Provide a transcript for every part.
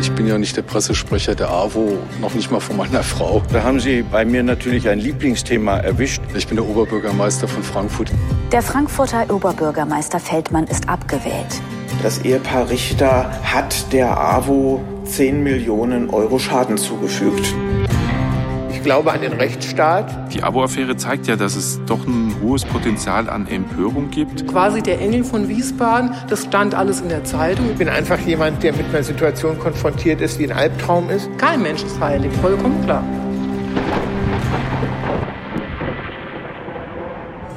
Ich bin ja nicht der Pressesprecher der AWO, noch nicht mal von meiner Frau. Da haben Sie bei mir natürlich ein Lieblingsthema erwischt. Ich bin der Oberbürgermeister von Frankfurt. Der Frankfurter Oberbürgermeister Feldmann ist abgewählt. Das Ehepaar Richter hat der AWO 10 Millionen Euro Schaden zugefügt. Ich glaube an den Rechtsstaat. Die Abo-Affäre zeigt ja, dass es doch ein hohes Potenzial an Empörung gibt. Quasi der Engel von Wiesbaden, das stand alles in der Zeitung. Ich bin einfach jemand, der mit einer Situation konfrontiert ist, die ein Albtraum ist. Kein Mensch ist heilig, vollkommen klar.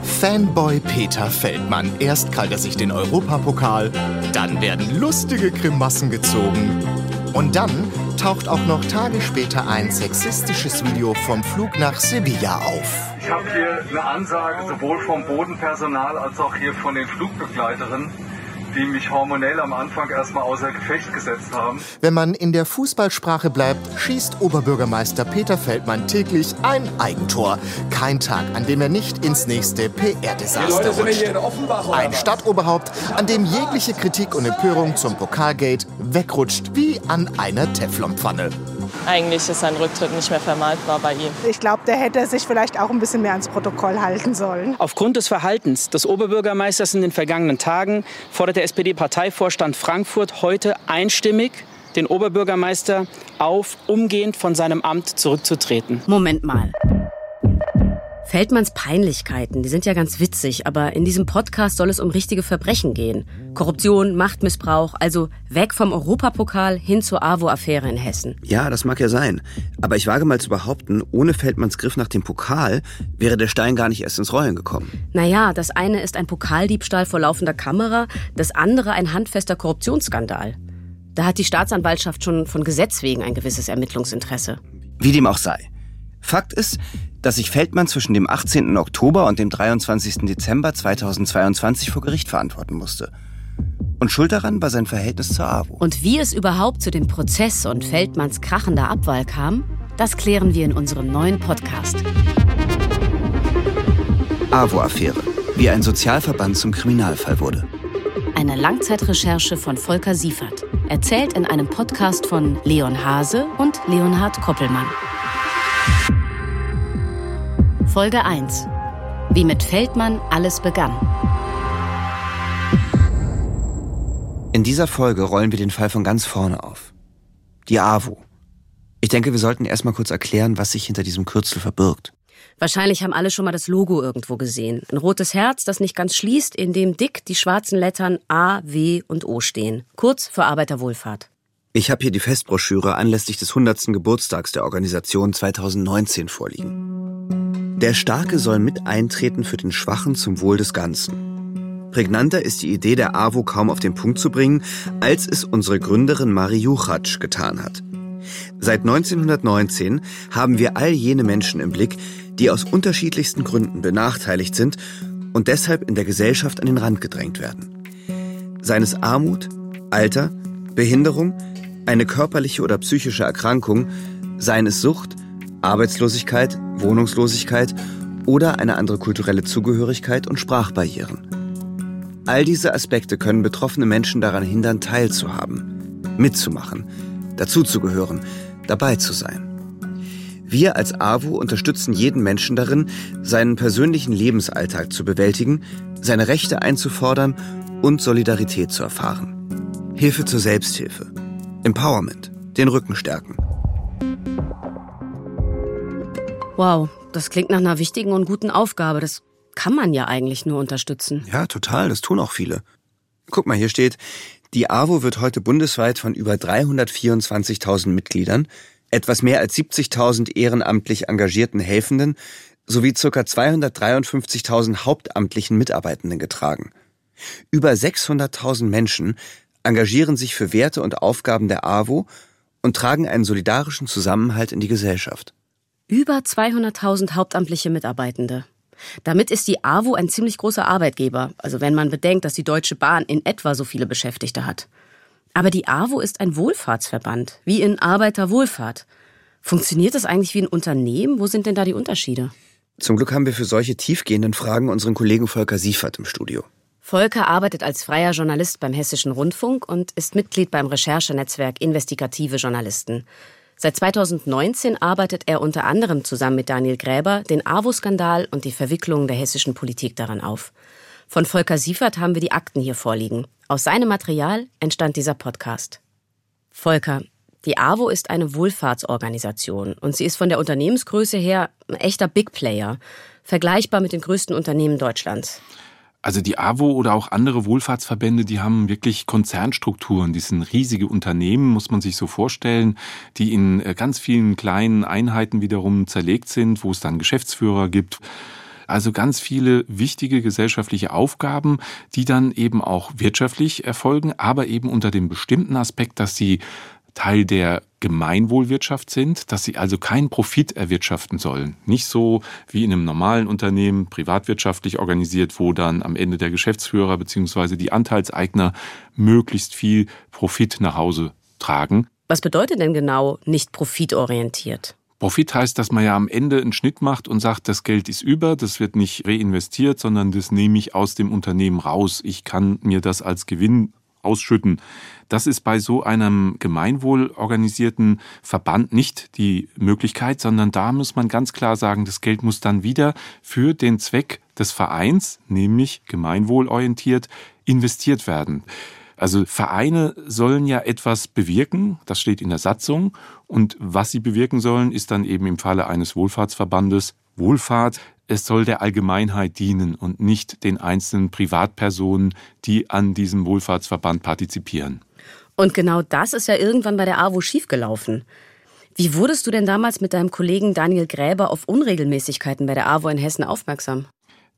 Fanboy Peter Feldmann. Erst krallt er sich den Europapokal, dann werden lustige Grimassen gezogen. Und dann taucht auch noch Tage später ein sexistisches Video vom Flug nach Sevilla auf. Ich habe hier eine Ansage sowohl vom Bodenpersonal als auch hier von den Flugbegleiterinnen die mich hormonell am Anfang erstmal außer Gefecht gesetzt haben. Wenn man in der Fußballsprache bleibt, schießt Oberbürgermeister Peter Feldmann täglich ein Eigentor. Kein Tag, an dem er nicht ins nächste PR-Desaster rutscht. Ein Stadtoberhaupt, an dem jegliche Kritik und Empörung zum Pokalgate wegrutscht wie an einer Teflonpfanne. Eigentlich ist sein Rücktritt nicht mehr vermeidbar bei ihm. Ich glaube, der hätte sich vielleicht auch ein bisschen mehr ans Protokoll halten sollen. Aufgrund des Verhaltens des Oberbürgermeisters in den vergangenen Tagen fordert der SPD-Parteivorstand Frankfurt heute einstimmig den Oberbürgermeister auf, umgehend von seinem Amt zurückzutreten. Moment mal. Feldmanns Peinlichkeiten, die sind ja ganz witzig, aber in diesem Podcast soll es um richtige Verbrechen gehen. Korruption, Machtmissbrauch, also weg vom Europapokal hin zur AWO-Affäre in Hessen. Ja, das mag ja sein. Aber ich wage mal zu behaupten, ohne Feldmanns Griff nach dem Pokal wäre der Stein gar nicht erst ins Rollen gekommen. Naja, das eine ist ein Pokaldiebstahl vor laufender Kamera, das andere ein handfester Korruptionsskandal. Da hat die Staatsanwaltschaft schon von Gesetz wegen ein gewisses Ermittlungsinteresse. Wie dem auch sei. Fakt ist, dass sich Feldmann zwischen dem 18. Oktober und dem 23. Dezember 2022 vor Gericht verantworten musste. Und schuld daran war sein Verhältnis zur AWO. Und wie es überhaupt zu dem Prozess und Feldmanns krachender Abwahl kam, das klären wir in unserem neuen Podcast. AWO-Affäre, wie ein Sozialverband zum Kriminalfall wurde. Eine Langzeitrecherche von Volker Siefert, erzählt in einem Podcast von Leon Hase und Leonhard Koppelmann. Folge 1. Wie mit Feldmann alles begann. In dieser Folge rollen wir den Fall von ganz vorne auf. Die AWO. Ich denke, wir sollten erstmal kurz erklären, was sich hinter diesem Kürzel verbirgt. Wahrscheinlich haben alle schon mal das Logo irgendwo gesehen. Ein rotes Herz, das nicht ganz schließt, in dem dick die schwarzen Lettern A, W und O stehen. Kurz für Arbeiterwohlfahrt. Ich habe hier die Festbroschüre anlässlich des 100. Geburtstags der Organisation 2019 vorliegen. Der Starke soll mit eintreten für den Schwachen zum Wohl des Ganzen. Prägnanter ist die Idee der AWO kaum auf den Punkt zu bringen, als es unsere Gründerin Mari Juchatsch getan hat. Seit 1919 haben wir all jene Menschen im Blick, die aus unterschiedlichsten Gründen benachteiligt sind und deshalb in der Gesellschaft an den Rand gedrängt werden. Seines Armut, Alter, Behinderung, eine körperliche oder psychische Erkrankung, seien es Sucht, Arbeitslosigkeit, Wohnungslosigkeit oder eine andere kulturelle Zugehörigkeit und Sprachbarrieren. All diese Aspekte können betroffene Menschen daran hindern, teilzuhaben, mitzumachen, dazuzugehören, dabei zu sein. Wir als AWO unterstützen jeden Menschen darin, seinen persönlichen Lebensalltag zu bewältigen, seine Rechte einzufordern und Solidarität zu erfahren. Hilfe zur Selbsthilfe. Empowerment. Den Rücken stärken. Wow, das klingt nach einer wichtigen und guten Aufgabe. Das kann man ja eigentlich nur unterstützen. Ja, total. Das tun auch viele. Guck mal, hier steht, die AWO wird heute bundesweit von über 324.000 Mitgliedern, etwas mehr als 70.000 ehrenamtlich engagierten Helfenden sowie ca. 253.000 hauptamtlichen Mitarbeitenden getragen. Über 600.000 Menschen engagieren sich für Werte und Aufgaben der AWO und tragen einen solidarischen Zusammenhalt in die Gesellschaft. Über 200.000 hauptamtliche Mitarbeitende. Damit ist die AWO ein ziemlich großer Arbeitgeber, also wenn man bedenkt, dass die Deutsche Bahn in etwa so viele Beschäftigte hat. Aber die AWO ist ein Wohlfahrtsverband, wie in Arbeiterwohlfahrt. Funktioniert das eigentlich wie ein Unternehmen? Wo sind denn da die Unterschiede? Zum Glück haben wir für solche tiefgehenden Fragen unseren Kollegen Volker Siefert im Studio. Volker arbeitet als freier Journalist beim Hessischen Rundfunk und ist Mitglied beim Recherchenetzwerk Investigative Journalisten. Seit 2019 arbeitet er unter anderem zusammen mit Daniel Gräber den AWO-Skandal und die Verwicklungen der hessischen Politik daran auf. Von Volker Siefert haben wir die Akten hier vorliegen. Aus seinem Material entstand dieser Podcast. Volker, die AWO ist eine Wohlfahrtsorganisation und sie ist von der Unternehmensgröße her ein echter Big Player, vergleichbar mit den größten Unternehmen Deutschlands. Also die AWO oder auch andere Wohlfahrtsverbände, die haben wirklich Konzernstrukturen. Die sind riesige Unternehmen, muss man sich so vorstellen, die in äh, ganz vielen kleinen Einheiten wiederum zerlegt sind, wo es dann Geschäftsführer gibt. Also ganz viele wichtige gesellschaftliche Aufgaben, die dann eben auch wirtschaftlich erfolgen, aber eben unter dem bestimmten Aspekt, dass sie Teil der Gemeinwohlwirtschaft sind, dass sie also keinen Profit erwirtschaften sollen. Nicht so wie in einem normalen Unternehmen, privatwirtschaftlich organisiert, wo dann am Ende der Geschäftsführer bzw. die Anteilseigner möglichst viel Profit nach Hause tragen. Was bedeutet denn genau nicht profitorientiert? Profit heißt, dass man ja am Ende einen Schnitt macht und sagt, das Geld ist über, das wird nicht reinvestiert, sondern das nehme ich aus dem Unternehmen raus. Ich kann mir das als Gewinn ausschütten. Das ist bei so einem gemeinwohlorganisierten Verband nicht die Möglichkeit, sondern da muss man ganz klar sagen, das Geld muss dann wieder für den Zweck des Vereins, nämlich gemeinwohlorientiert, investiert werden. Also Vereine sollen ja etwas bewirken, das steht in der Satzung, und was sie bewirken sollen, ist dann eben im Falle eines Wohlfahrtsverbandes Wohlfahrt es soll der Allgemeinheit dienen und nicht den einzelnen Privatpersonen, die an diesem Wohlfahrtsverband partizipieren. Und genau das ist ja irgendwann bei der AWO schiefgelaufen. Wie wurdest du denn damals mit deinem Kollegen Daniel Gräber auf Unregelmäßigkeiten bei der AWO in Hessen aufmerksam?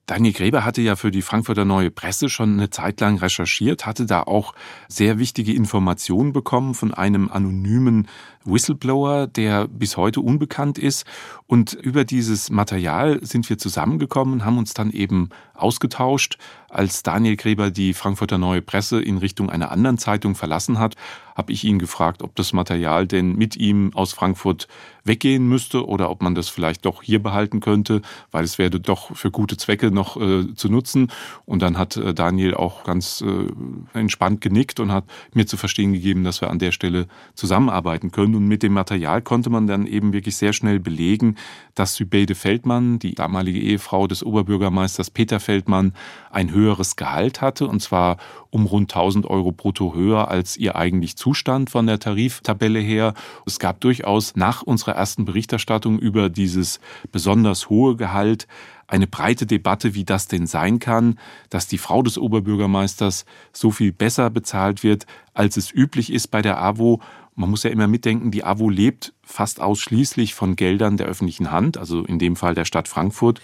Daniel Gräber hatte ja für die Frankfurter Neue Presse schon eine Zeit lang recherchiert, hatte da auch sehr wichtige Informationen bekommen von einem anonymen Whistleblower, der bis heute unbekannt ist. Und über dieses Material sind wir zusammengekommen, haben uns dann eben ausgetauscht. Als Daniel Gräber die Frankfurter Neue Presse in Richtung einer anderen Zeitung verlassen hat, habe ich ihn gefragt, ob das Material denn mit ihm aus Frankfurt weggehen müsste oder ob man das vielleicht doch hier behalten könnte, weil es werde doch für gute Zwecke noch äh, zu nutzen. Und dann hat äh, Daniel auch ganz äh, entspannt genickt und hat mir zu verstehen gegeben, dass wir an der Stelle zusammenarbeiten können. Und mit dem Material konnte man dann eben wirklich sehr schnell belegen, dass Sübeide Feldmann, die damalige Ehefrau des Oberbürgermeisters Peter Feldmann, ein höheres Gehalt hatte, und zwar um rund 1000 Euro brutto höher, als ihr eigentlich zustand von der Tariftabelle her. Es gab durchaus nach unserer ersten Berichterstattung über dieses besonders hohe Gehalt eine breite Debatte, wie das denn sein kann, dass die Frau des Oberbürgermeisters so viel besser bezahlt wird, als es üblich ist bei der AWO. Man muss ja immer mitdenken, die AWO lebt fast ausschließlich von Geldern der öffentlichen Hand, also in dem Fall der Stadt Frankfurt.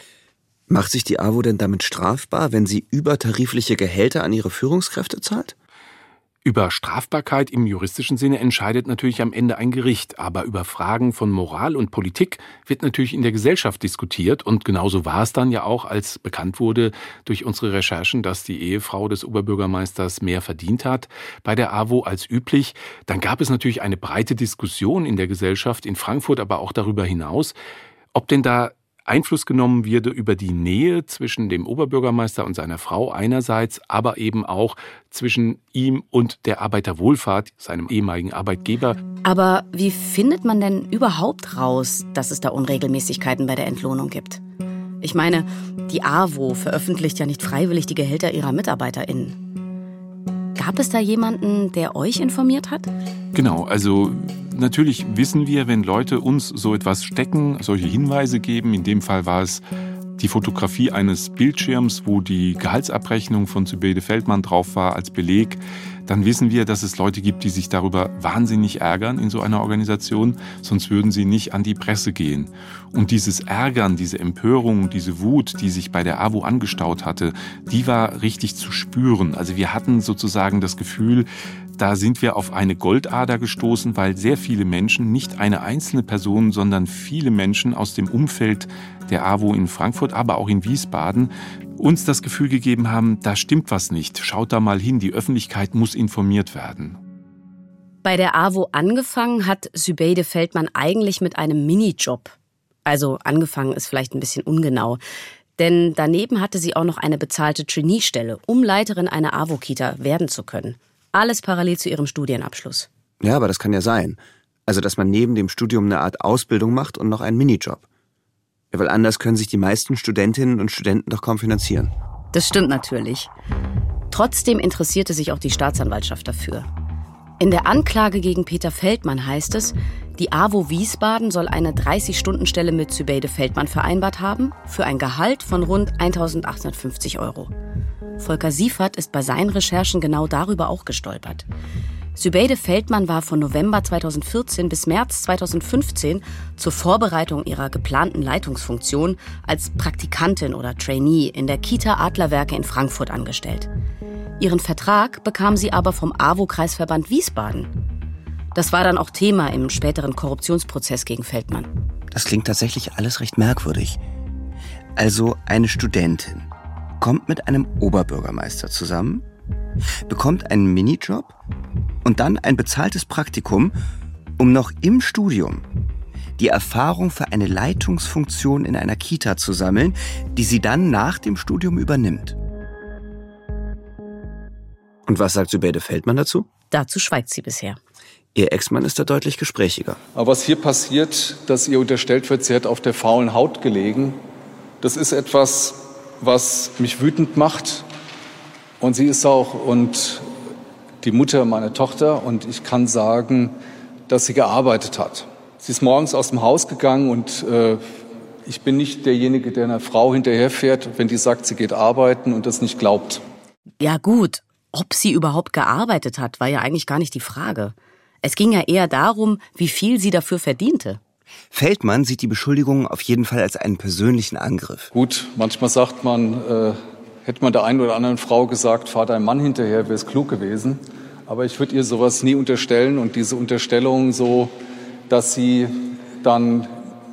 Macht sich die AWO denn damit strafbar, wenn sie übertarifliche Gehälter an ihre Führungskräfte zahlt? Über Strafbarkeit im juristischen Sinne entscheidet natürlich am Ende ein Gericht, aber über Fragen von Moral und Politik wird natürlich in der Gesellschaft diskutiert und genauso war es dann ja auch, als bekannt wurde durch unsere Recherchen, dass die Ehefrau des Oberbürgermeisters mehr verdient hat bei der AWO als üblich. Dann gab es natürlich eine breite Diskussion in der Gesellschaft in Frankfurt, aber auch darüber hinaus, ob denn da Einfluss genommen würde über die Nähe zwischen dem Oberbürgermeister und seiner Frau einerseits, aber eben auch zwischen ihm und der Arbeiterwohlfahrt, seinem ehemaligen Arbeitgeber. Aber wie findet man denn überhaupt raus, dass es da Unregelmäßigkeiten bei der Entlohnung gibt? Ich meine, die AWO veröffentlicht ja nicht freiwillig die Gehälter ihrer MitarbeiterInnen. Gab es da jemanden, der euch informiert hat? Genau, also natürlich wissen wir, wenn Leute uns so etwas stecken, solche Hinweise geben, in dem Fall war es die Fotografie eines Bildschirms, wo die Gehaltsabrechnung von Zubede Feldmann drauf war als Beleg, dann wissen wir, dass es Leute gibt, die sich darüber wahnsinnig ärgern in so einer Organisation, sonst würden sie nicht an die Presse gehen. Und dieses Ärgern, diese Empörung, diese Wut, die sich bei der AWO angestaut hatte, die war richtig zu spüren. Also wir hatten sozusagen das Gefühl, da sind wir auf eine Goldader gestoßen, weil sehr viele Menschen, nicht eine einzelne Person, sondern viele Menschen aus dem Umfeld der AWO in Frankfurt, aber auch in Wiesbaden, uns das Gefühl gegeben haben, da stimmt was nicht. Schaut da mal hin, die Öffentlichkeit muss informiert werden. Bei der AWO angefangen hat Sübeide Feldmann eigentlich mit einem Minijob. Also angefangen ist vielleicht ein bisschen ungenau. Denn daneben hatte sie auch noch eine bezahlte Trainee-Stelle, um Leiterin einer AWO-Kita werden zu können. Alles parallel zu ihrem Studienabschluss. Ja, aber das kann ja sein. Also, dass man neben dem Studium eine Art Ausbildung macht und noch einen Minijob. Ja, weil anders können sich die meisten Studentinnen und Studenten doch kaum finanzieren. Das stimmt natürlich. Trotzdem interessierte sich auch die Staatsanwaltschaft dafür. In der Anklage gegen Peter Feldmann heißt es, die AWO Wiesbaden soll eine 30-Stunden-Stelle mit Zübeide Feldmann vereinbart haben, für ein Gehalt von rund 1850 Euro. Volker Siefert ist bei seinen Recherchen genau darüber auch gestolpert. Sübeide Feldmann war von November 2014 bis März 2015 zur Vorbereitung ihrer geplanten Leitungsfunktion als Praktikantin oder Trainee in der Kita Adlerwerke in Frankfurt angestellt. Ihren Vertrag bekam sie aber vom AWO-Kreisverband Wiesbaden. Das war dann auch Thema im späteren Korruptionsprozess gegen Feldmann. Das klingt tatsächlich alles recht merkwürdig. Also eine Studentin kommt mit einem Oberbürgermeister zusammen, bekommt einen Minijob und dann ein bezahltes Praktikum, um noch im Studium die Erfahrung für eine Leitungsfunktion in einer Kita zu sammeln, die sie dann nach dem Studium übernimmt. Und was sagt Sübeide Feldmann dazu? Dazu schweigt sie bisher. Ihr Ex-Mann ist da deutlich gesprächiger. Aber was hier passiert, dass ihr unterstellt wird, sie hat auf der faulen Haut gelegen, das ist etwas, was mich wütend macht. Und sie ist auch und die Mutter meiner Tochter. Und ich kann sagen, dass sie gearbeitet hat. Sie ist morgens aus dem Haus gegangen und äh, ich bin nicht derjenige, der einer Frau hinterherfährt, wenn die sagt, sie geht arbeiten und das nicht glaubt. Ja gut, ob sie überhaupt gearbeitet hat, war ja eigentlich gar nicht die Frage. Es ging ja eher darum, wie viel sie dafür verdiente. Feldmann sieht die Beschuldigungen auf jeden Fall als einen persönlichen Angriff. Gut, manchmal sagt man, äh, hätte man der einen oder anderen Frau gesagt, fahr deinem Mann hinterher, wäre es klug gewesen. Aber ich würde ihr sowas nie unterstellen und diese Unterstellung so, dass sie dann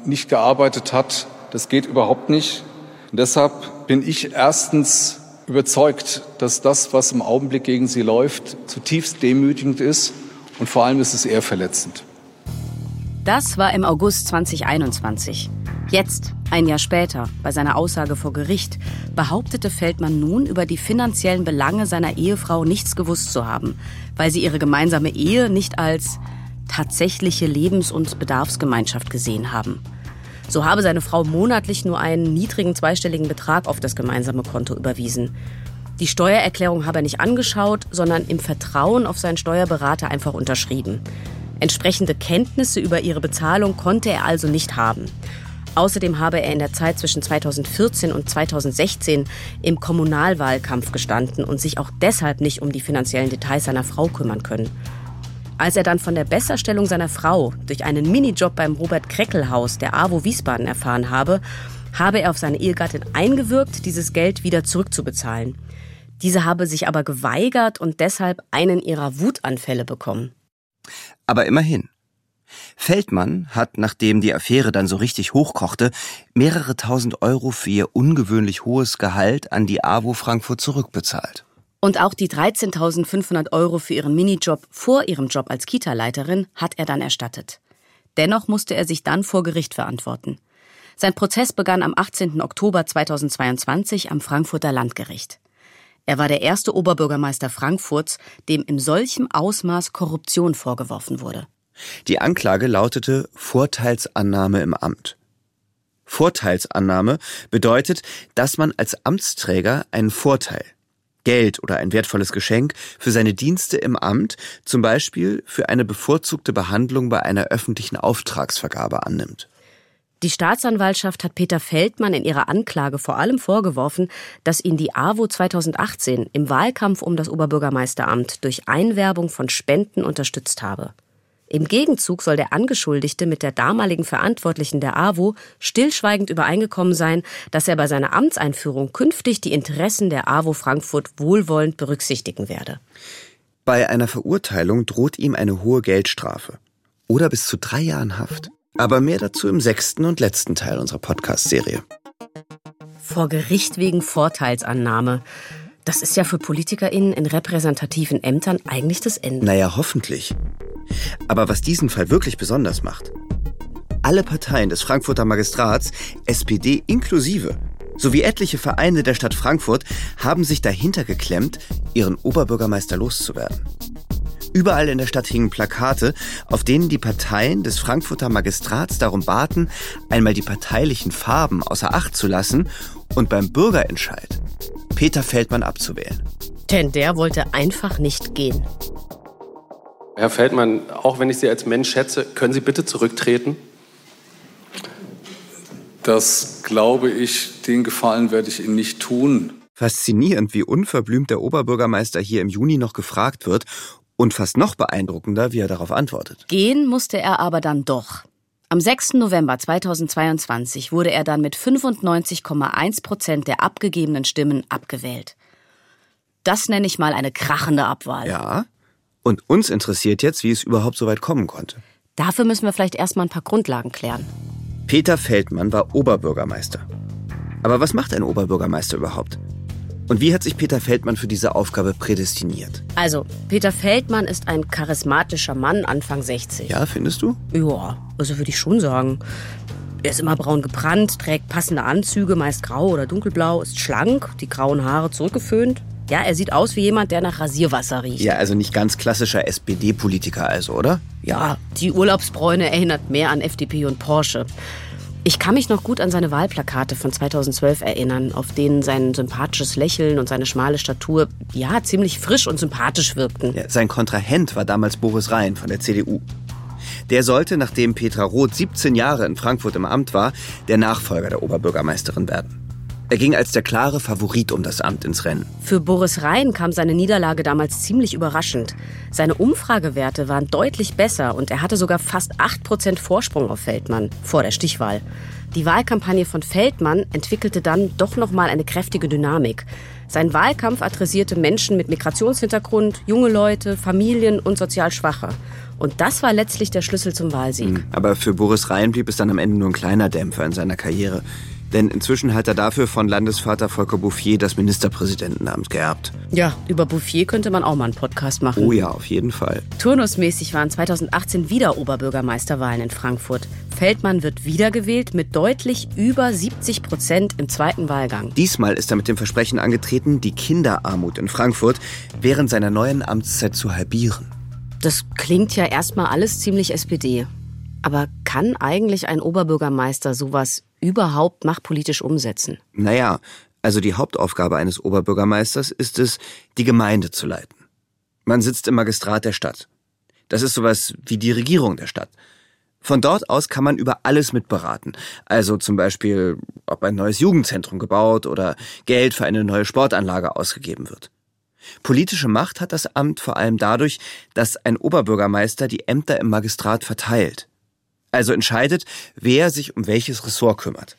nicht gearbeitet hat, das geht überhaupt nicht. Und deshalb bin ich erstens überzeugt, dass das, was im Augenblick gegen sie läuft, zutiefst demütigend ist und vor allem ist es eher verletzend. Das war im August 2021. Jetzt, ein Jahr später, bei seiner Aussage vor Gericht, behauptete Feldmann nun über die finanziellen Belange seiner Ehefrau nichts gewusst zu haben, weil sie ihre gemeinsame Ehe nicht als tatsächliche Lebens- und Bedarfsgemeinschaft gesehen haben. So habe seine Frau monatlich nur einen niedrigen zweistelligen Betrag auf das gemeinsame Konto überwiesen. Die Steuererklärung habe er nicht angeschaut, sondern im Vertrauen auf seinen Steuerberater einfach unterschrieben. Entsprechende Kenntnisse über ihre Bezahlung konnte er also nicht haben. Außerdem habe er in der Zeit zwischen 2014 und 2016 im Kommunalwahlkampf gestanden und sich auch deshalb nicht um die finanziellen Details seiner Frau kümmern können. Als er dann von der Besserstellung seiner Frau durch einen Minijob beim Robert Kreckelhaus der AWO Wiesbaden erfahren habe, habe er auf seine Ehegattin eingewirkt, dieses Geld wieder zurückzubezahlen. Diese habe sich aber geweigert und deshalb einen ihrer Wutanfälle bekommen. Aber immerhin. Feldmann hat, nachdem die Affäre dann so richtig hochkochte, mehrere tausend Euro für ihr ungewöhnlich hohes Gehalt an die AWO Frankfurt zurückbezahlt. Und auch die 13.500 Euro für ihren Minijob vor ihrem Job als Kita-Leiterin hat er dann erstattet. Dennoch musste er sich dann vor Gericht verantworten. Sein Prozess begann am 18. Oktober 2022 am Frankfurter Landgericht. Er war der erste Oberbürgermeister Frankfurts, dem in solchem Ausmaß Korruption vorgeworfen wurde. Die Anklage lautete Vorteilsannahme im Amt. Vorteilsannahme bedeutet, dass man als Amtsträger einen Vorteil, Geld oder ein wertvolles Geschenk für seine Dienste im Amt, zum Beispiel für eine bevorzugte Behandlung bei einer öffentlichen Auftragsvergabe annimmt. Die Staatsanwaltschaft hat Peter Feldmann in ihrer Anklage vor allem vorgeworfen, dass ihn die AWO 2018 im Wahlkampf um das Oberbürgermeisteramt durch Einwerbung von Spenden unterstützt habe. Im Gegenzug soll der Angeschuldigte mit der damaligen Verantwortlichen der AWO stillschweigend übereingekommen sein, dass er bei seiner Amtseinführung künftig die Interessen der AWO Frankfurt wohlwollend berücksichtigen werde. Bei einer Verurteilung droht ihm eine hohe Geldstrafe oder bis zu drei Jahren Haft. Aber mehr dazu im sechsten und letzten Teil unserer Podcast-Serie. Vor Gericht wegen Vorteilsannahme. Das ist ja für PolitikerInnen in repräsentativen Ämtern eigentlich das Ende. Naja, hoffentlich. Aber was diesen Fall wirklich besonders macht, alle Parteien des Frankfurter Magistrats, SPD inklusive, sowie etliche Vereine der Stadt Frankfurt haben sich dahinter geklemmt, ihren Oberbürgermeister loszuwerden. Überall in der Stadt hingen Plakate, auf denen die Parteien des Frankfurter Magistrats darum baten, einmal die parteilichen Farben außer Acht zu lassen und beim Bürgerentscheid Peter Feldmann abzuwählen. Denn der wollte einfach nicht gehen. Herr Feldmann, auch wenn ich Sie als Mensch schätze, können Sie bitte zurücktreten? Das glaube ich, den Gefallen werde ich Ihnen nicht tun. Faszinierend, wie unverblümt der Oberbürgermeister hier im Juni noch gefragt wird und fast noch beeindruckender, wie er darauf antwortet. Gehen musste er aber dann doch. Am 6. November 2022 wurde er dann mit 95,1 Prozent der abgegebenen Stimmen abgewählt. Das nenne ich mal eine krachende Abwahl. Ja. Und uns interessiert jetzt, wie es überhaupt so weit kommen konnte. Dafür müssen wir vielleicht erstmal ein paar Grundlagen klären. Peter Feldmann war Oberbürgermeister. Aber was macht ein Oberbürgermeister überhaupt? Und wie hat sich Peter Feldmann für diese Aufgabe prädestiniert? Also, Peter Feldmann ist ein charismatischer Mann, Anfang 60. Ja, findest du? Ja, also würde ich schon sagen. Er ist immer braun gebrannt, trägt passende Anzüge, meist grau oder dunkelblau, ist schlank, die grauen Haare zurückgeföhnt. Ja, er sieht aus wie jemand, der nach Rasierwasser riecht. Ja, also nicht ganz klassischer SPD-Politiker also, oder? Ja, die Urlaubsbräune erinnert mehr an FDP und Porsche. Ich kann mich noch gut an seine Wahlplakate von 2012 erinnern, auf denen sein sympathisches Lächeln und seine schmale Statur ja ziemlich frisch und sympathisch wirkten. Ja, sein Kontrahent war damals Boris Rhein von der CDU. Der sollte, nachdem Petra Roth 17 Jahre in Frankfurt im Amt war, der Nachfolger der Oberbürgermeisterin werden. Er ging als der klare Favorit um das Amt ins Rennen. Für Boris Rhein kam seine Niederlage damals ziemlich überraschend. Seine Umfragewerte waren deutlich besser und er hatte sogar fast 8% Vorsprung auf Feldmann vor der Stichwahl. Die Wahlkampagne von Feldmann entwickelte dann doch noch mal eine kräftige Dynamik. Sein Wahlkampf adressierte Menschen mit Migrationshintergrund, junge Leute, Familien und sozial Schwache. Und das war letztlich der Schlüssel zum Wahlsieg. Hm, aber für Boris Rhein blieb es dann am Ende nur ein kleiner Dämpfer in seiner Karriere. Denn inzwischen hat er dafür von Landesvater Volker Bouffier das Ministerpräsidentenamt geerbt. Ja, über Bouffier könnte man auch mal einen Podcast machen. Oh ja, auf jeden Fall. Turnusmäßig waren 2018 wieder Oberbürgermeisterwahlen in Frankfurt. Feldmann wird wiedergewählt mit deutlich über 70 Prozent im zweiten Wahlgang. Diesmal ist er mit dem Versprechen angetreten, die Kinderarmut in Frankfurt während seiner neuen Amtszeit zu halbieren. Das klingt ja erstmal alles ziemlich SPD. Aber kann eigentlich ein Oberbürgermeister sowas überhaupt machtpolitisch umsetzen? Naja, also die Hauptaufgabe eines Oberbürgermeisters ist es, die Gemeinde zu leiten. Man sitzt im Magistrat der Stadt. Das ist sowas wie die Regierung der Stadt. Von dort aus kann man über alles mitberaten. Also zum Beispiel, ob ein neues Jugendzentrum gebaut oder Geld für eine neue Sportanlage ausgegeben wird. Politische Macht hat das Amt vor allem dadurch, dass ein Oberbürgermeister die Ämter im Magistrat verteilt also entscheidet, wer sich um welches Ressort kümmert.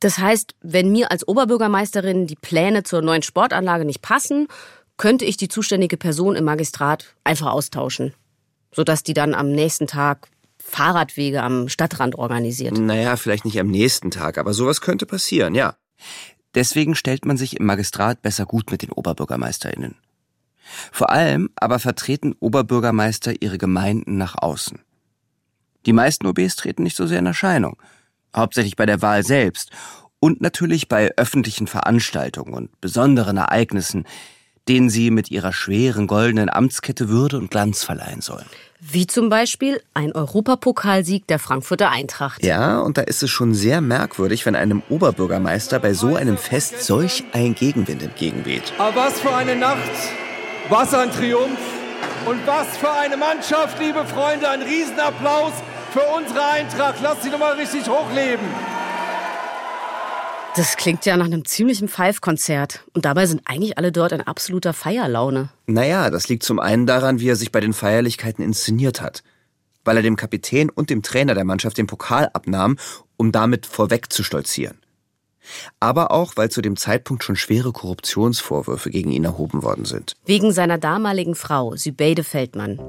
Das heißt, wenn mir als Oberbürgermeisterin die Pläne zur neuen Sportanlage nicht passen, könnte ich die zuständige Person im Magistrat einfach austauschen, sodass die dann am nächsten Tag Fahrradwege am Stadtrand organisiert. Naja, vielleicht nicht am nächsten Tag, aber sowas könnte passieren, ja. Deswegen stellt man sich im Magistrat besser gut mit den OberbürgermeisterInnen. Vor allem aber vertreten Oberbürgermeister ihre Gemeinden nach außen. Die meisten OBs treten nicht so sehr in Erscheinung. Hauptsächlich bei der Wahl selbst und natürlich bei öffentlichen Veranstaltungen und besonderen Ereignissen, denen sie mit ihrer schweren goldenen Amtskette Würde und Glanz verleihen sollen. Wie zum Beispiel ein Europapokalsieg der Frankfurter Eintracht. Ja, und da ist es schon sehr merkwürdig, wenn einem Oberbürgermeister bei so einem Fest solch ein Gegenwind entgegenweht. Aber was für eine Nacht, was ein Triumph und was für eine Mannschaft, liebe Freunde, ein Riesenapplaus für unsere Eintracht. Lasst sie doch mal richtig hochleben. Das klingt ja nach einem ziemlichen Pfeifkonzert. Und dabei sind eigentlich alle dort in absoluter Feierlaune. Naja, das liegt zum einen daran, wie er sich bei den Feierlichkeiten inszeniert hat. Weil er dem Kapitän und dem Trainer der Mannschaft den Pokal abnahm, um damit vorweg zu stolzieren. Aber auch, weil zu dem Zeitpunkt schon schwere Korruptionsvorwürfe gegen ihn erhoben worden sind. Wegen seiner damaligen Frau, Sübeide Feldmann.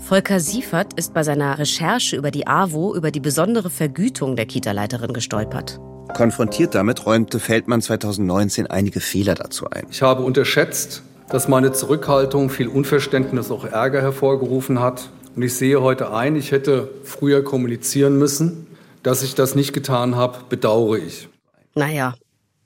Volker Siefert ist bei seiner Recherche über die AWO über die besondere Vergütung der Kita-Leiterin gestolpert. Konfrontiert damit räumte Feldmann 2019 einige Fehler dazu ein. Ich habe unterschätzt, dass meine Zurückhaltung viel Unverständnis, auch Ärger hervorgerufen hat. Und ich sehe heute ein, ich hätte früher kommunizieren müssen. Dass ich das nicht getan habe, bedauere ich. Naja,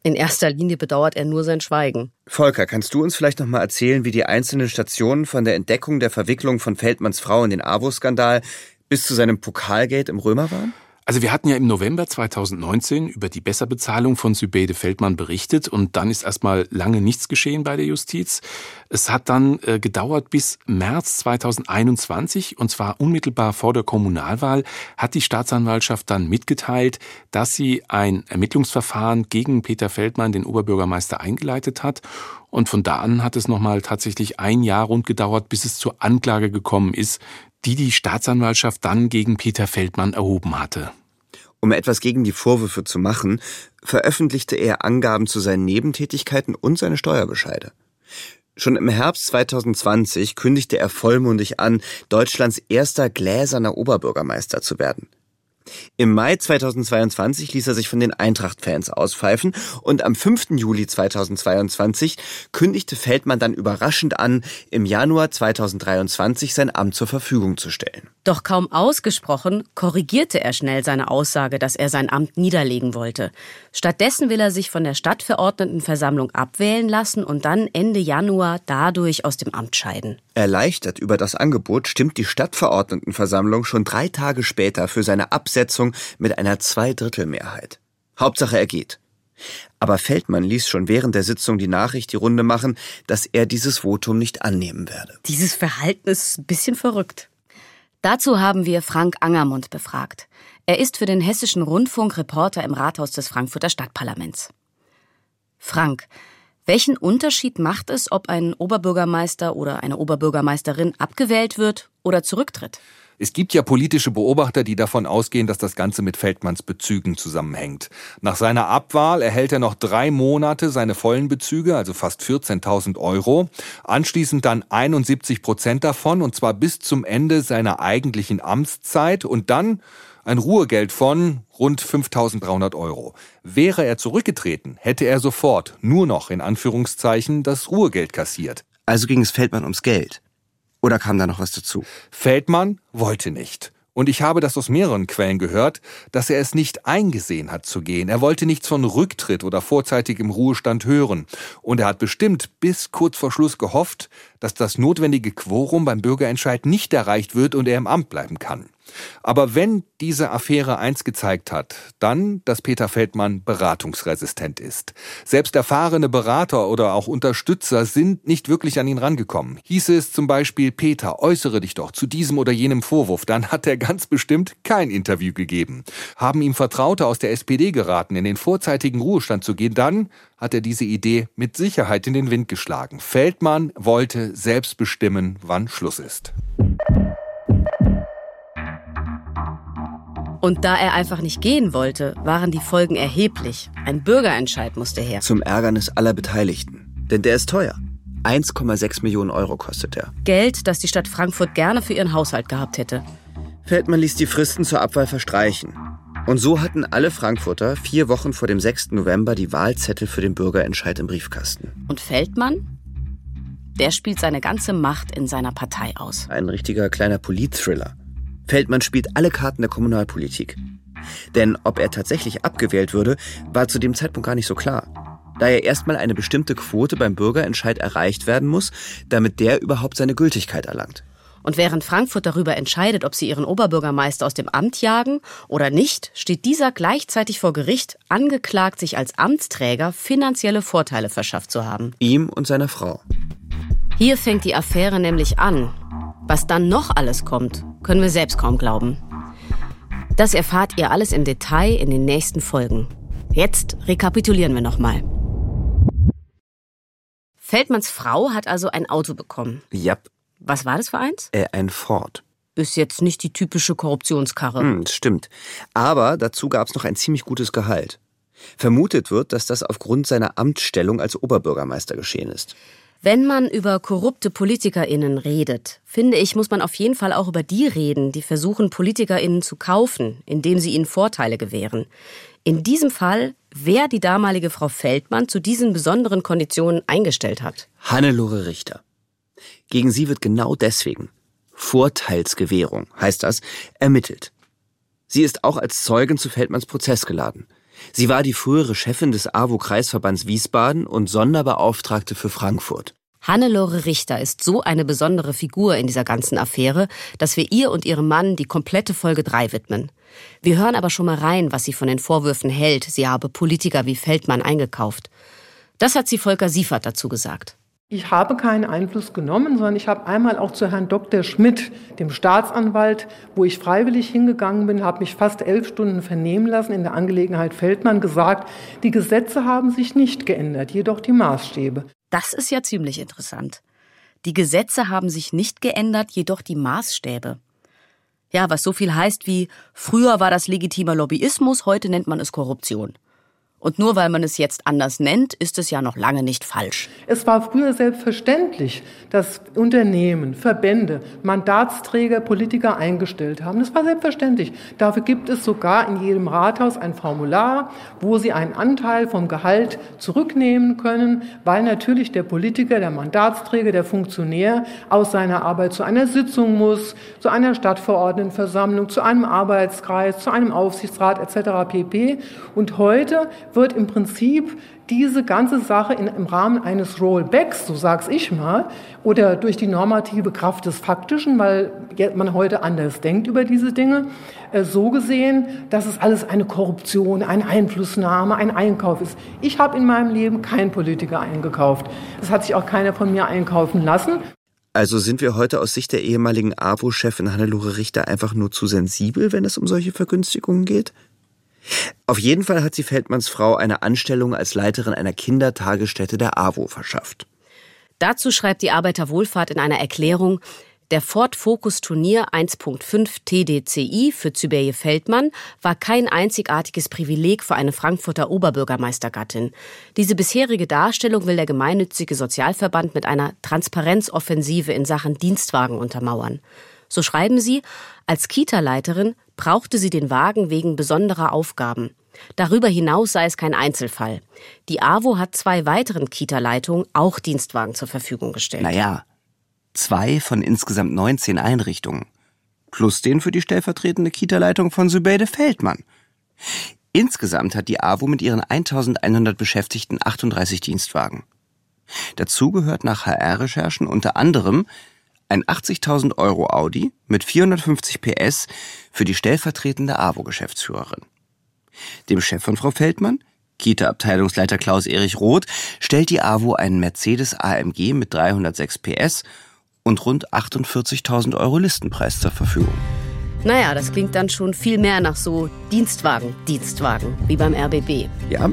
In erster Linie bedauert er nur sein Schweigen. Volker, kannst du uns vielleicht noch mal erzählen, wie die einzelnen Stationen von der Entdeckung der Verwicklung von Feldmanns Frau in den AWO-Skandal bis zu seinem Pokalgate im Römer waren? Also wir hatten ja im November 2019 über die Besserbezahlung von Sübede Feldmann berichtet und dann ist erstmal lange nichts geschehen bei der Justiz. Es hat dann äh, gedauert bis März 2021 und zwar unmittelbar vor der Kommunalwahl hat die Staatsanwaltschaft dann mitgeteilt, dass sie ein Ermittlungsverfahren gegen Peter Feldmann, den Oberbürgermeister, eingeleitet hat und von da an hat es nochmal tatsächlich ein Jahr rund gedauert, bis es zur Anklage gekommen ist, die die Staatsanwaltschaft dann gegen Peter Feldmann erhoben hatte. Um etwas gegen die Vorwürfe zu machen, veröffentlichte er Angaben zu seinen Nebentätigkeiten und seine Steuerbescheide. Schon im Herbst 2020 kündigte er vollmundig an, Deutschlands erster gläserner Oberbürgermeister zu werden. Im Mai 2022 ließ er sich von den Eintracht-Fans auspfeifen und am 5. Juli 2022 kündigte Feldmann dann überraschend an, im Januar 2023 sein Amt zur Verfügung zu stellen. Doch kaum ausgesprochen korrigierte er schnell seine Aussage, dass er sein Amt niederlegen wollte. Stattdessen will er sich von der Stadtverordnetenversammlung abwählen lassen und dann Ende Januar dadurch aus dem Amt scheiden. Erleichtert über das Angebot stimmt die Stadtverordnetenversammlung schon drei Tage später für seine Absetzung mit einer Zweidrittelmehrheit. Hauptsache er geht. Aber Feldmann ließ schon während der Sitzung die Nachricht die Runde machen, dass er dieses Votum nicht annehmen werde. Dieses Verhalten ist ein bisschen verrückt. Dazu haben wir Frank Angermund befragt. Er ist für den Hessischen Rundfunk Reporter im Rathaus des Frankfurter Stadtparlaments. Frank, welchen Unterschied macht es, ob ein Oberbürgermeister oder eine Oberbürgermeisterin abgewählt wird oder zurücktritt? Es gibt ja politische Beobachter, die davon ausgehen, dass das Ganze mit Feldmanns Bezügen zusammenhängt. Nach seiner Abwahl erhält er noch drei Monate seine vollen Bezüge, also fast 14.000 Euro. Anschließend dann 71 Prozent davon, und zwar bis zum Ende seiner eigentlichen Amtszeit. Und dann ein Ruhegeld von rund 5.300 Euro. Wäre er zurückgetreten, hätte er sofort nur noch in Anführungszeichen das Ruhegeld kassiert. Also ging es Feldmann ums Geld. Oder kam da noch was dazu? Feldmann wollte nicht. Und ich habe das aus mehreren Quellen gehört, dass er es nicht eingesehen hat zu gehen. Er wollte nichts von Rücktritt oder vorzeitigem Ruhestand hören. Und er hat bestimmt bis kurz vor Schluss gehofft, dass das notwendige Quorum beim Bürgerentscheid nicht erreicht wird und er im Amt bleiben kann. Aber wenn diese Affäre eins gezeigt hat, dann, dass Peter Feldmann beratungsresistent ist. Selbst erfahrene Berater oder auch Unterstützer sind nicht wirklich an ihn rangekommen. Hieße es zum Beispiel, Peter, äußere dich doch zu diesem oder jenem Vorwurf, dann hat er ganz bestimmt kein Interview gegeben. Haben ihm Vertraute aus der SPD geraten, in den vorzeitigen Ruhestand zu gehen, dann hat er diese Idee mit Sicherheit in den Wind geschlagen. Feldmann wollte selbst bestimmen, wann Schluss ist. Und da er einfach nicht gehen wollte, waren die Folgen erheblich. Ein Bürgerentscheid musste her. Zum Ärgernis aller Beteiligten. Denn der ist teuer. 1,6 Millionen Euro kostet er. Geld, das die Stadt Frankfurt gerne für ihren Haushalt gehabt hätte. Feldmann ließ die Fristen zur Abwahl verstreichen. Und so hatten alle Frankfurter vier Wochen vor dem 6. November die Wahlzettel für den Bürgerentscheid im Briefkasten. Und Feldmann? Der spielt seine ganze Macht in seiner Partei aus. Ein richtiger kleiner Polit-Thriller. Feldmann spielt alle Karten der Kommunalpolitik. Denn ob er tatsächlich abgewählt würde, war zu dem Zeitpunkt gar nicht so klar. Da ja erstmal eine bestimmte Quote beim Bürgerentscheid erreicht werden muss, damit der überhaupt seine Gültigkeit erlangt. Und während Frankfurt darüber entscheidet, ob sie ihren Oberbürgermeister aus dem Amt jagen oder nicht, steht dieser gleichzeitig vor Gericht, angeklagt, sich als Amtsträger finanzielle Vorteile verschafft zu haben. Ihm und seiner Frau. Hier fängt die Affäre nämlich an. Was dann noch alles kommt, können wir selbst kaum glauben. Das erfahrt ihr alles im Detail in den nächsten Folgen. Jetzt rekapitulieren wir nochmal. Feldmanns Frau hat also ein Auto bekommen. Ja. Was war das für eins? Äh, ein Ford. Ist jetzt nicht die typische Korruptionskarre. Hm, stimmt. Aber dazu gab es noch ein ziemlich gutes Gehalt. Vermutet wird, dass das aufgrund seiner Amtsstellung als Oberbürgermeister geschehen ist. Wenn man über korrupte PolitikerInnen redet, finde ich, muss man auf jeden Fall auch über die reden, die versuchen, PolitikerInnen zu kaufen, indem sie ihnen Vorteile gewähren. In diesem Fall, wer die damalige Frau Feldmann zu diesen besonderen Konditionen eingestellt hat. Hannelore Richter. Gegen sie wird genau deswegen Vorteilsgewährung, heißt das, ermittelt. Sie ist auch als Zeugin zu Feldmanns Prozess geladen. Sie war die frühere Chefin des AWO-Kreisverbands Wiesbaden und Sonderbeauftragte für Frankfurt. Hannelore Richter ist so eine besondere Figur in dieser ganzen Affäre, dass wir ihr und ihrem Mann die komplette Folge 3 widmen. Wir hören aber schon mal rein, was sie von den Vorwürfen hält, sie habe Politiker wie Feldmann eingekauft. Das hat sie Volker Siefert dazu gesagt. Ich habe keinen Einfluss genommen, sondern ich habe einmal auch zu Herrn Dr. Schmidt, dem Staatsanwalt, wo ich freiwillig hingegangen bin, habe mich fast elf Stunden vernehmen lassen in der Angelegenheit Feldmann gesagt, die Gesetze haben sich nicht geändert, jedoch die Maßstäbe. Das ist ja ziemlich interessant. Die Gesetze haben sich nicht geändert, jedoch die Maßstäbe. Ja, was so viel heißt wie, früher war das legitimer Lobbyismus, heute nennt man es Korruption. Und nur weil man es jetzt anders nennt, ist es ja noch lange nicht falsch. Es war früher selbstverständlich, dass Unternehmen, Verbände, Mandatsträger, Politiker eingestellt haben. Das war selbstverständlich. Dafür gibt es sogar in jedem Rathaus ein Formular, wo sie einen Anteil vom Gehalt zurücknehmen können, weil natürlich der Politiker, der Mandatsträger, der Funktionär aus seiner Arbeit zu einer Sitzung muss, zu einer Stadtverordnetenversammlung, zu einem Arbeitskreis, zu einem Aufsichtsrat etc. pp. Und heute wird im Prinzip diese ganze Sache in, im Rahmen eines Rollbacks, so sag's ich mal, oder durch die normative Kraft des Faktischen, weil man heute anders denkt über diese Dinge, äh, so gesehen, dass es alles eine Korruption, eine Einflussnahme, ein Einkauf ist. Ich habe in meinem Leben keinen Politiker eingekauft. Das hat sich auch keiner von mir einkaufen lassen. Also sind wir heute aus Sicht der ehemaligen AWO-Chefin Hannelore Richter einfach nur zu sensibel, wenn es um solche Vergünstigungen geht? Auf jeden Fall hat sie Feldmanns Frau eine Anstellung als Leiterin einer Kindertagesstätte der AWO verschafft. Dazu schreibt die Arbeiterwohlfahrt in einer Erklärung, der Ford Focus Turnier 1.5 TDCI für Zübeje Feldmann war kein einzigartiges Privileg für eine Frankfurter Oberbürgermeistergattin. Diese bisherige Darstellung will der gemeinnützige Sozialverband mit einer Transparenzoffensive in Sachen Dienstwagen untermauern. So schreiben sie, als Kita-Leiterin brauchte sie den Wagen wegen besonderer Aufgaben. Darüber hinaus sei es kein Einzelfall. Die AWO hat zwei weiteren Kita-Leitungen auch Dienstwagen zur Verfügung gestellt. Naja, zwei von insgesamt 19 Einrichtungen. Plus den für die stellvertretende Kita-Leitung von Sübeide Feldmann. Insgesamt hat die AWO mit ihren 1100 Beschäftigten 38 Dienstwagen. Dazu gehört nach HR-Recherchen unter anderem ein 80.000 Euro Audi mit 450 PS für die stellvertretende AWO-Geschäftsführerin. Dem Chef von Frau Feldmann, Kita-Abteilungsleiter Klaus-Erich Roth, stellt die AWO einen Mercedes AMG mit 306 PS und rund 48.000 Euro Listenpreis zur Verfügung. Naja, das klingt dann schon viel mehr nach so Dienstwagen, Dienstwagen, wie beim RBB. Ja,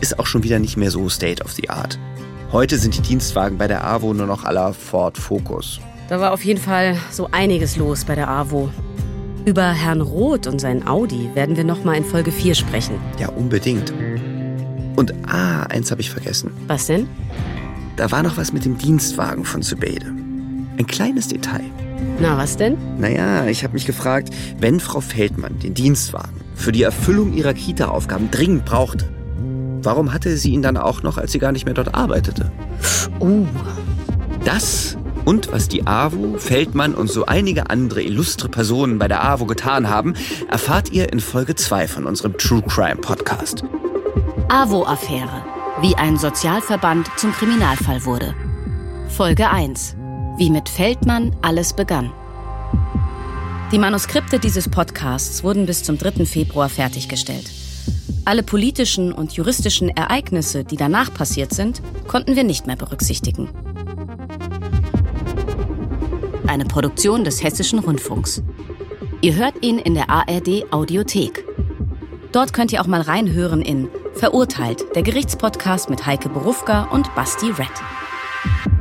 ist auch schon wieder nicht mehr so State of the Art. Heute sind die Dienstwagen bei der AWO nur noch aller Ford Focus. Da war auf jeden Fall so einiges los bei der AWO. Über Herrn Roth und sein Audi werden wir noch mal in Folge 4 sprechen. Ja, unbedingt. Und ah, eins habe ich vergessen. Was denn? Da war noch was mit dem Dienstwagen von Zubeide. Ein kleines Detail. Na, was denn? Naja, ich habe mich gefragt, wenn Frau Feldmann den Dienstwagen für die Erfüllung ihrer Kita-Aufgaben dringend brauchte, warum hatte sie ihn dann auch noch, als sie gar nicht mehr dort arbeitete? Uh. Das und was die AWO, Feldmann und so einige andere illustre Personen bei der AWO getan haben, erfahrt ihr in Folge 2 von unserem True Crime Podcast. AWO-Affäre. Wie ein Sozialverband zum Kriminalfall wurde. Folge 1. Wie mit Feldmann alles begann. Die Manuskripte dieses Podcasts wurden bis zum 3. Februar fertiggestellt. Alle politischen und juristischen Ereignisse, die danach passiert sind, konnten wir nicht mehr berücksichtigen eine Produktion des Hessischen Rundfunks. Ihr hört ihn in der ARD Audiothek. Dort könnt ihr auch mal reinhören in Verurteilt, der Gerichtspodcast mit Heike Borufka und Basti Red.